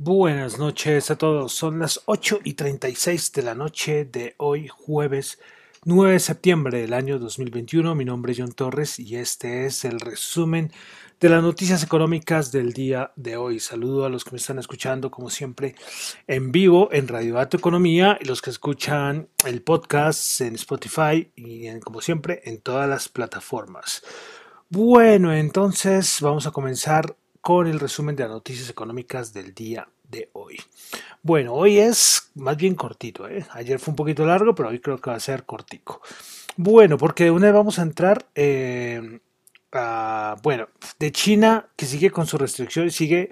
Buenas noches a todos. Son las 8 y 36 de la noche de hoy, jueves 9 de septiembre del año 2021. Mi nombre es John Torres y este es el resumen de las noticias económicas del día de hoy. Saludo a los que me están escuchando, como siempre, en vivo en Radio Dato Economía y los que escuchan el podcast en Spotify y, como siempre, en todas las plataformas. Bueno, entonces vamos a comenzar con el resumen de las noticias económicas del día de hoy. Bueno, hoy es más bien cortito, ¿eh? ayer fue un poquito largo, pero hoy creo que va a ser cortico. Bueno, porque de una vez vamos a entrar, eh, a, bueno, de China, que sigue con sus restricciones, sigue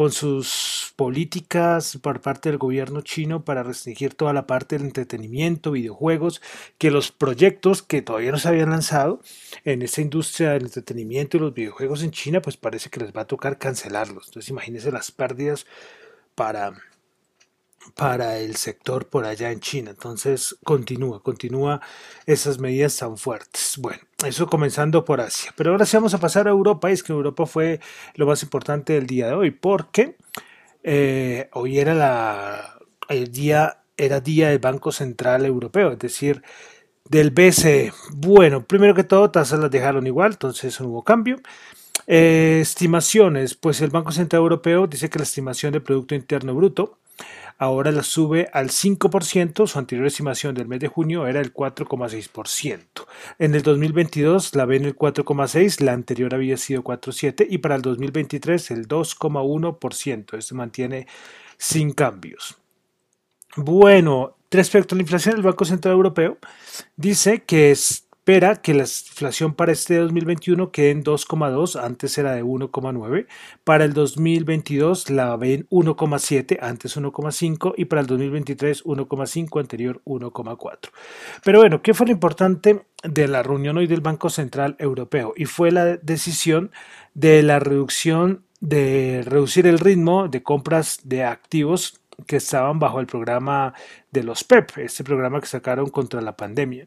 con sus políticas por parte del gobierno chino para restringir toda la parte del entretenimiento, videojuegos, que los proyectos que todavía no se habían lanzado en esta industria del entretenimiento y los videojuegos en China, pues parece que les va a tocar cancelarlos. Entonces imagínense las pérdidas para, para el sector por allá en China. Entonces continúa, continúa esas medidas tan fuertes. Bueno, eso comenzando por Asia. Pero ahora sí vamos a pasar a Europa. Y es que Europa fue lo más importante del día de hoy, porque eh, hoy era la, el día, era día del Banco Central Europeo, es decir, del BCE. Bueno, primero que todo, tasas las dejaron igual, entonces no hubo cambio. Eh, estimaciones, pues el Banco Central Europeo dice que la estimación del Producto Interno Bruto ahora la sube al 5%, su anterior estimación del mes de junio era el 4,6%. En el 2022 la ve en el 4,6%, la anterior había sido 4,7% y para el 2023 el 2,1%. Esto mantiene sin cambios. Bueno, respecto a la inflación, el Banco Central Europeo dice que es espera que la inflación para este 2021 quede en 2,2, antes era de 1,9. Para el 2022 la ven 1,7, antes 1,5 y para el 2023 1,5, anterior 1,4. Pero bueno, ¿qué fue lo importante de la reunión hoy del Banco Central Europeo? Y fue la decisión de la reducción de reducir el ritmo de compras de activos que estaban bajo el programa de los PEP, este programa que sacaron contra la pandemia.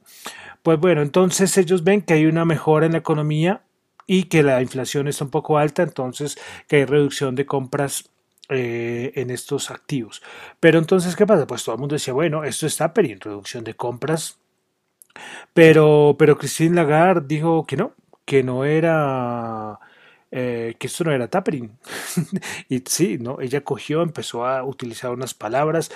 Pues bueno, entonces ellos ven que hay una mejora en la economía y que la inflación está un poco alta, entonces que hay reducción de compras eh, en estos activos. Pero entonces, ¿qué pasa? Pues todo el mundo decía, bueno, esto está pero en reducción de compras. Pero, pero Christine Lagarde dijo que no, que no era eh, que esto no era tapering. y sí, ¿no? Ella cogió, empezó a utilizar unas palabras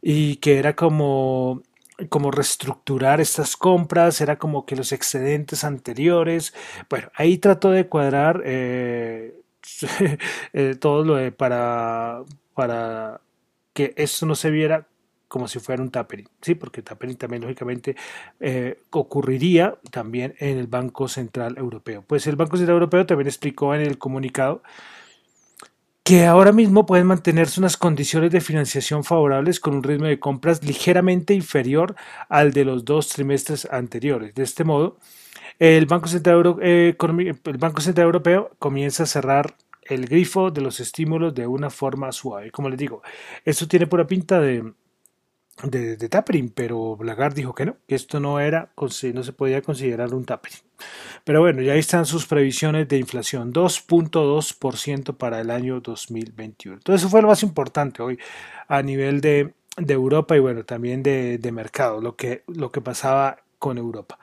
y que era como como reestructurar estas compras, era como que los excedentes anteriores, bueno, ahí trató de cuadrar eh, eh, todo lo de para, para que esto no se viera como si fuera un tapering, ¿sí? porque tapering también lógicamente eh, ocurriría también en el Banco Central Europeo. Pues el Banco Central Europeo también explicó en el comunicado que ahora mismo pueden mantenerse unas condiciones de financiación favorables con un ritmo de compras ligeramente inferior al de los dos trimestres anteriores. De este modo, el Banco Central, eh, el Banco Central Europeo comienza a cerrar el grifo de los estímulos de una forma suave. Como les digo, esto tiene pura pinta de, de, tapering, pero Lagarde dijo que no, que esto no era, no se podía considerar un tapering. Pero bueno, ya ahí están sus previsiones de inflación, 2.2% para el año 2021. Entonces eso fue lo más importante hoy a nivel de, Europa y bueno, también de, mercado, lo que, lo que pasaba con Europa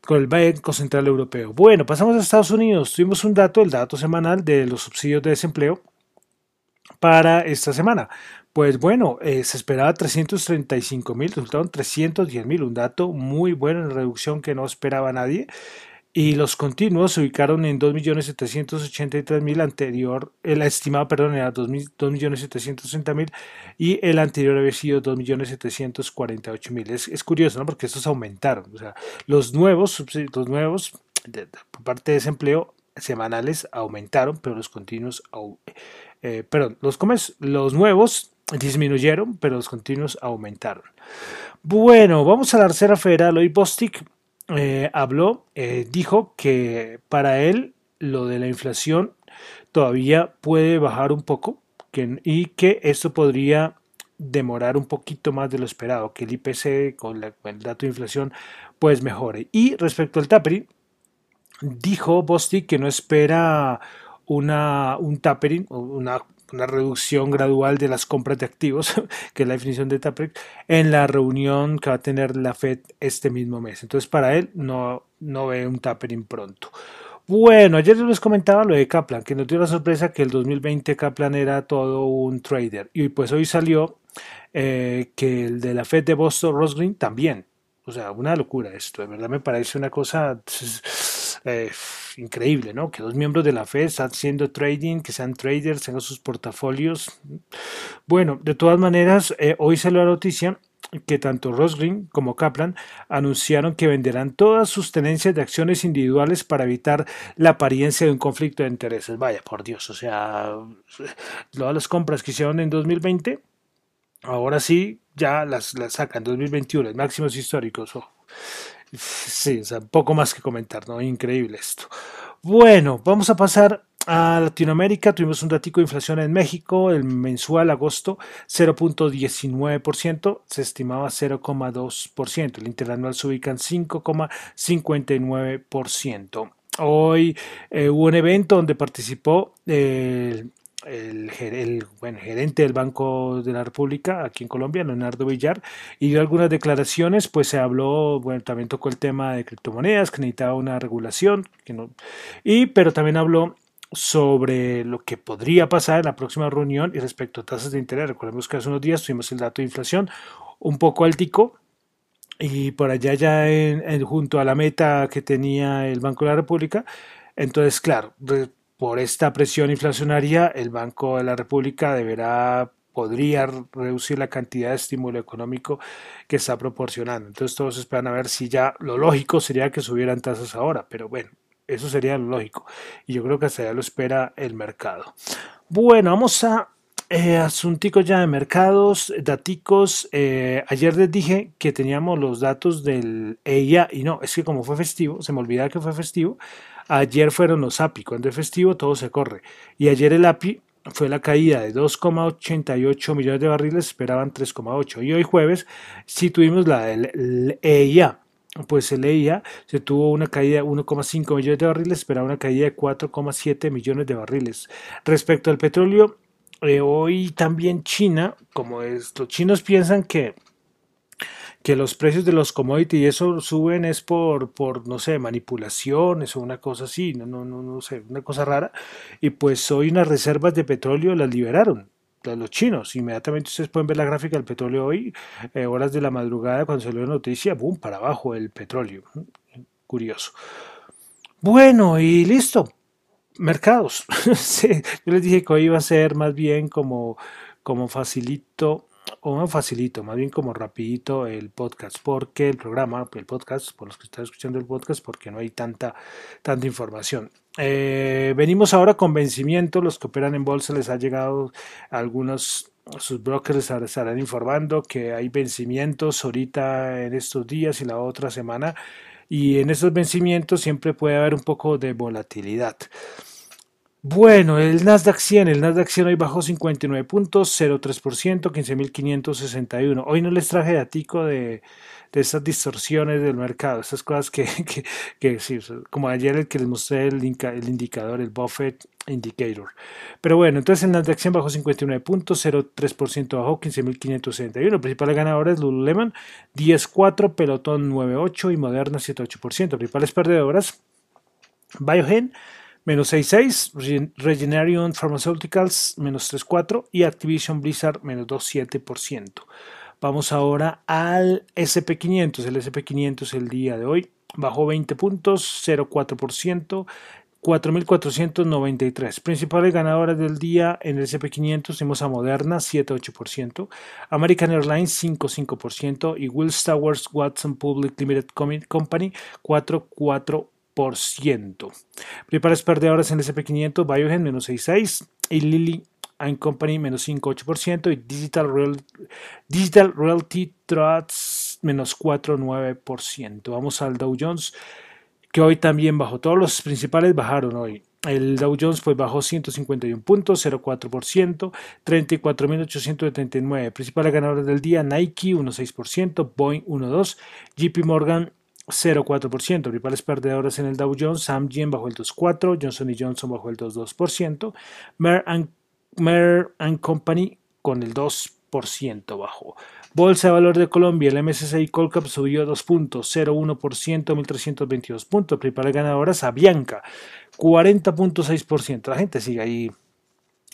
con el Banco Central Europeo. Bueno, pasamos a Estados Unidos. Tuvimos un dato, el dato semanal de los subsidios de desempleo para esta semana. Pues bueno, eh, se esperaba 335 mil, resultaron 310 mil, un dato muy bueno en reducción que no esperaba nadie. Y los continuos se ubicaron en 2.783.000 anterior, el estimado, perdón, era 2.760.000 y el anterior había sido 2.748.000. Es, es curioso, ¿no? Porque estos aumentaron. O sea, los nuevos, los nuevos, por parte de desempleo, semanales aumentaron, pero los continuos, eh, perdón, los, nuevos disminuyeron, pero los continuos aumentaron. Bueno, vamos a la tercera federal. Hoy Bostic eh, habló, eh, dijo que para él lo de la inflación todavía puede bajar un poco y que esto podría demorar un poquito más de lo esperado, que el IPC con, el dato de inflación pues mejore. Y respecto al tapering, dijo Bostic que no espera una, un tapering, una, una reducción gradual de las compras de activos, que es la definición de tapering, en la reunión que va a tener la Fed este mismo mes. Entonces, para él no, no ve un tapering pronto. Bueno, ayer les comentaba lo de Kaplan, que nos dio la sorpresa que el 2020 Kaplan era todo un trader. Y pues hoy salió eh, que el de la Fed de Boston, Ross Green, también. O sea, una locura esto. De verdad me parece una cosa eh, increíble, ¿no? Que dos miembros de la Fed están haciendo trading, que sean traders, tengan sus portafolios. Bueno, de todas maneras, eh, hoy salió la noticia que tanto Ross Green como Kaplan anunciaron que venderán todas sus tenencias de acciones individuales para evitar la apariencia de un conflicto de intereses. Vaya, por Dios, o sea, todas las compras que hicieron en 2020, ahora sí, ya las, las sacan, 2021, máximos históricos. Sí, o sea, poco más que comentar, ¿no? Increíble esto. Bueno, vamos a pasar a Latinoamérica tuvimos un datico de inflación en México, el mensual agosto 0.19%, se estimaba 0.2%, el interanual se ubica en 5.59%. Hoy eh, hubo un evento donde participó el, el, gerente del Banco de la República aquí en Colombia, Leonardo Villar, y dio algunas declaraciones, pues se habló, bueno, también tocó el tema de criptomonedas, que necesitaba una regulación, que no, y, pero también habló sobre lo que podría pasar en la próxima reunión y respecto a tasas de interés. Recordemos que hace unos días tuvimos el dato de inflación un poco altico y por allá ya en, junto a la meta que tenía el Banco de la República. Entonces, claro, por esta presión inflacionaria, el Banco de la República deberá podría reducir la cantidad de estímulo económico que está proporcionando. Entonces todos esperan a ver si ya lo lógico sería que subieran tasas ahora, pero bueno, eso sería lo lógico. Y yo creo que hasta ya lo espera el mercado. Bueno, vamos a eh, asunticos ya de mercados, daticos. Eh, ayer les dije que teníamos los datos del EIA y no, es que como fue festivo, se me olvidaba que fue festivo. Ayer fueron los API, cuando es festivo todo se corre. Y ayer el API fue la caída de 2,88 millones de barriles, esperaban 3,8. Y hoy jueves sí tuvimos la del EIA pues se leía, se tuvo una caída de 1,5 millones de barriles, esperaba una caída de 4,7 millones de barriles. Respecto al petróleo, eh, hoy también China, como es, los chinos piensan que que los precios de los commodities y eso suben es por, por no sé, manipulaciones o una cosa así, no, no, no, no sé, una cosa rara. Y pues hoy unas reservas de petróleo las liberaron los chinos. Inmediatamente ustedes pueden ver la gráfica del petróleo hoy, eh, horas de la madrugada, cuando salió la noticia, boom, para abajo el petróleo. Curioso. Bueno, y listo. Mercados. yo les dije que hoy iba a ser más bien como, como facilito o facilito, más bien como rapidito el podcast, porque el programa, el podcast, por los que están escuchando el podcast, porque no hay tanta, tanta información. Eh, venimos ahora con vencimiento, los que operan en bolsa les ha llegado algunos sus brokers les estarán informando que hay vencimientos ahorita en estos días y la otra semana y en esos vencimientos siempre puede haber un poco de volatilidad. Bueno, el Nasdaq 100, el Nasdaq 100 hoy bajó 59 puntos, 0,3%, 15.561. Hoy no les traje datico de, de esas distorsiones del mercado, esas cosas que, que, que como ayer el que les mostré el, indicador, el Buffett Indicator. Pero bueno, entonces el Nasdaq 100 bajó 59 puntos, 0,3% bajó, 15.561. Principales ganadores, Lululemon 10,4, Pelotón 9,8 y Moderna 7,8%. Principales perdedoras, Biogen menos 6,6, Regeneron Pharmaceuticals menos 3,4 y Activision Blizzard menos 2,7%. Vamos ahora al SP500. El SP500 el día de hoy bajó 20 puntos, 0,4%. 4.493. Principales ganadoras del día en el SP500 tenemos a Moderna 7.8%, American Airlines 5.5% y Wills Towers Watson Public Limited Company 4.4%. Principales perdedoras en el SP500, Biogen menos 6.6 y Lilly Company menos 5,8% y Digital, Real, Digital Realty Trust menos 4,9%. Vamos al Dow Jones que hoy también bajó. Todos los principales bajaron hoy. El Dow Jones pues bajó 151 puntos, 0,4%, 34.879. Principales ganadores del día, Nike 1,6%, Boeing 1,2%, JP Morgan 0,4%. Principales perdedoras en el Dow Jones, Amgen bajó el 2,4%, Johnson Johnson bajó el 2,2%, Mer and Company con el 2% bajó. Bolsa de Valor de Colombia, el MSCI Colcap subió 2.01%, 1.322 puntos. Principales ganadoras, Avianca, 40.6%. La gente sigue ahí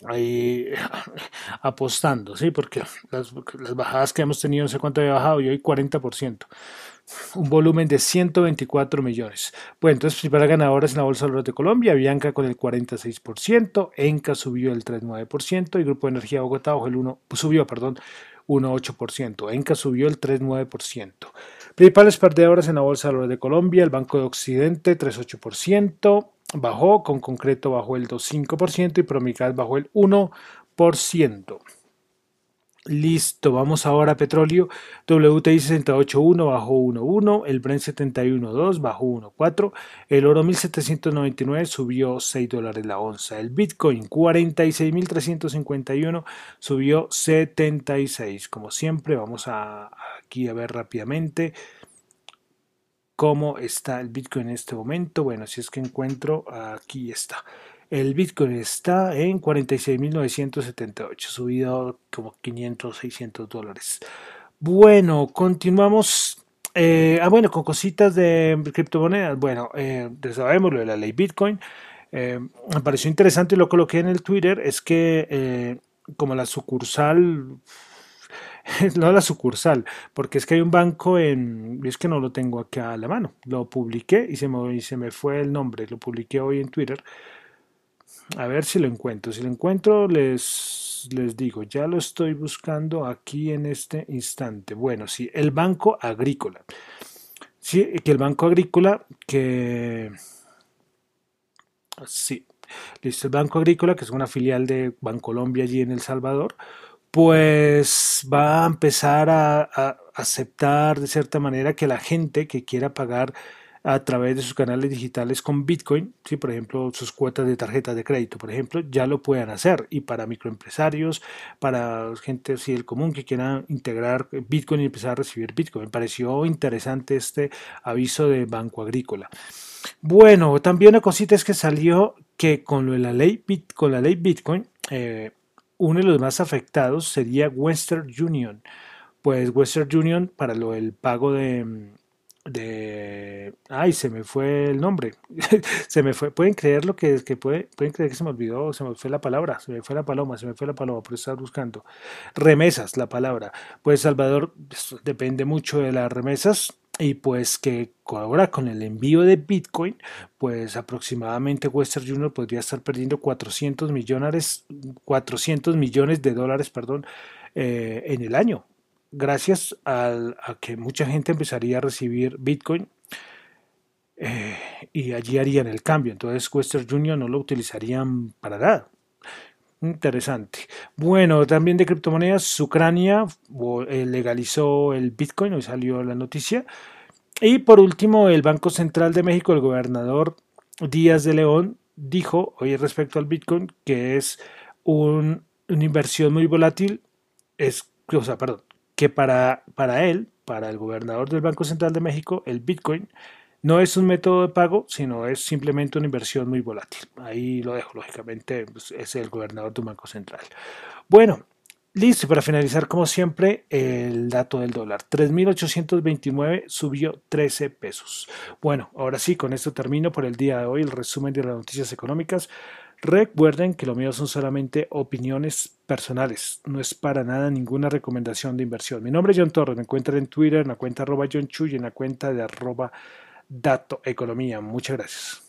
ahí apostando, ¿sí? Porque las, bajadas que hemos tenido, no sé cuánto había bajado, y hoy 40%. Un volumen de 124 millones. Bueno, entonces, principales ganadoras en la Bolsa de de Colombia, Bianca con el 46%, Enca subió el 3,9%, y Grupo de Energía Bogotá bajó el 1, subió, perdón, 1,8%. Enca subió el 3,9%. Principales perdedoras en la Bolsa de de Colombia, el Banco de Occidente 3,8%, bajó, con concreto bajó el 2,5% y Promical bajó el 1%. Listo, vamos ahora a petróleo. WTI 68.1 bajó 1.1, el Brent 71.2 bajó 1.4, el oro 1799 subió 6 dólares la onza, el Bitcoin 46.351 subió 76. Como siempre, vamos aquí a ver rápidamente cómo está el Bitcoin en este momento. Bueno, si es que encuentro, aquí está. El Bitcoin está en 46.978, subido como 500, 600 dólares. Bueno, continuamos. Eh, ah, bueno, con cositas de criptomonedas. Bueno, eh, sabemos lo de la ley Bitcoin. Eh, me pareció interesante y lo coloqué en el Twitter. Es que eh, como la sucursal no la sucursal, porque es que hay un banco en, es que no lo tengo aquí a la mano, lo publiqué y se me, y se me fue el nombre, lo publiqué hoy en Twitter, a ver si lo encuentro. Si lo encuentro, les, les digo, ya lo estoy buscando aquí en este instante. Bueno, sí, el Banco Agrícola. Sí, que el Banco Agrícola, que... Sí, listo, el Banco Agrícola, que es una filial de Bancolombia allí en El Salvador, pues va a empezar a, a aceptar de cierta manera que la gente que quiera pagar a través de sus canales digitales con Bitcoin, ¿sí? por ejemplo, sus cuotas de tarjeta de crédito, por ejemplo, ya lo puedan hacer. Y para microempresarios, para gente así del común que quiera integrar Bitcoin y empezar a recibir Bitcoin. Me pareció interesante este aviso de Banco Agrícola. Bueno, también una cosita es que salió que con, la, ley, con la ley Bitcoin, eh, uno de los más afectados sería Western Union. Pues Western Union, para lo del pago de, de ay se me fue el nombre. Se me fue pueden creer lo que es que puede, pueden creer que se me olvidó se me fue la palabra se me fue la paloma se me fue la paloma por estar buscando. Remesas la palabra. Pues Salvador pues, depende mucho de las remesas y pues que ahora con el envío de Bitcoin, pues aproximadamente Western Union podría estar perdiendo 400 millones, 400 millones de dólares perdón, eh, en el año gracias a que mucha gente empezaría a recibir Bitcoin eh, y allí harían el cambio. Entonces Western Union no lo utilizarían para nada. Interesante. Bueno, también de criptomonedas, Ucrania eh, legalizó el Bitcoin, hoy salió la noticia. Y por último, el Banco Central de México, el gobernador Díaz de León, dijo hoy respecto al Bitcoin que es una inversión muy volátil, es, o sea, perdón, que para, para él, para el gobernador del Banco Central de México, el Bitcoin no es un método de pago, sino es simplemente una inversión muy volátil. Ahí lo dejo, lógicamente, pues, es el gobernador del Banco Central. Bueno, listo, para finalizar, como siempre, el dato del dólar. 3.829 subió 13 pesos. Bueno, ahora sí, con esto termino por el día de hoy el resumen de las noticias económicas. Recuerden que lo mío son solamente opiniones personales, no es para nada ninguna recomendación de inversión. Mi nombre es John Torres, me encuentran en Twitter, en la cuenta arroba John Chu y en la cuenta de arroba Dato Economía. Muchas gracias.